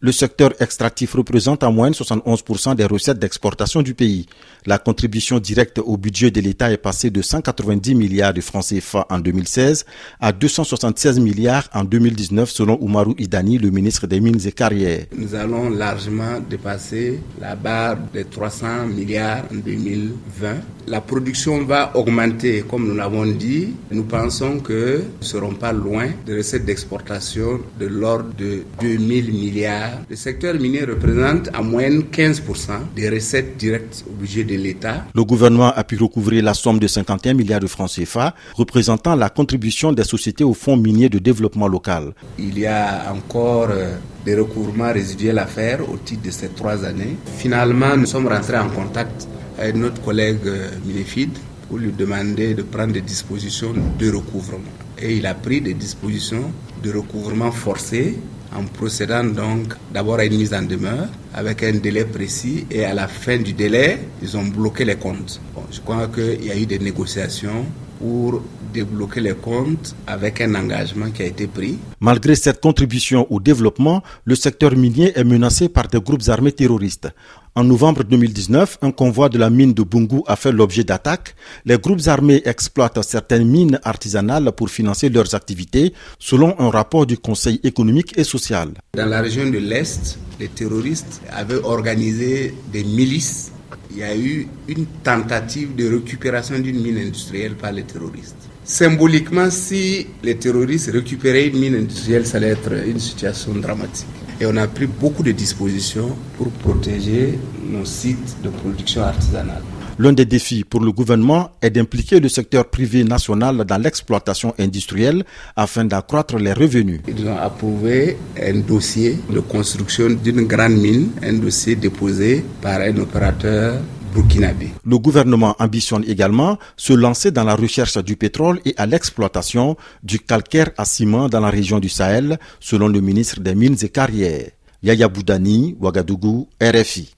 Le secteur extractif représente en moyenne 71% des recettes d'exportation du pays. La contribution directe au budget de l'État est passée de 190 milliards de francs CFA en 2016 à 276 milliards en 2019 selon Oumarou Idani, le ministre des Mines et Carrières. Nous allons largement dépasser la barre des 300 milliards en 2020. La production va augmenter, comme nous l'avons dit. Nous pensons que nous ne serons pas loin de recettes d'exportation de l'ordre de 2000 milliards le secteur minier représente en moyenne 15% des recettes directes au budget de l'État. Le gouvernement a pu recouvrir la somme de 51 milliards de francs CFA, représentant la contribution des sociétés au fonds minier de développement local. Il y a encore euh, des recouvrements résiduels à faire au titre de ces trois années. Finalement, nous sommes rentrés en contact avec notre collègue euh, Minefid pour lui demander de prendre des dispositions de recouvrement. Et il a pris des dispositions de recouvrement forcé en procédant donc d'abord à une mise en demeure avec un délai précis et à la fin du délai, ils ont bloqué les comptes. je crois qu'il y a eu des négociations pour débloquer les comptes avec un engagement qui a été pris. Malgré cette contribution au développement, le secteur minier est menacé par des groupes armés terroristes. En novembre 2019, un convoi de la mine de Bungu a fait l'objet d'attaques. Les groupes armés exploitent certaines mines artisanales pour financer leurs activités, selon un rapport du Conseil économique et social. Dans la région de l'Est, les terroristes avaient organisé des milices il y a eu une tentative de récupération d'une mine industrielle par les terroristes. Symboliquement, si les terroristes récupéraient une mine industrielle, ça allait être une situation dramatique. Et on a pris beaucoup de dispositions pour protéger nos sites de production artisanale. L'un des défis pour le gouvernement est d'impliquer le secteur privé national dans l'exploitation industrielle afin d'accroître les revenus. Ils ont approuvé un dossier de construction d'une grande mine, un dossier déposé par un opérateur burkinabé. Le gouvernement ambitionne également se lancer dans la recherche du pétrole et à l'exploitation du calcaire à ciment dans la région du Sahel, selon le ministre des Mines et Carrières. Yaya Boudani, Ouagadougou, RFI.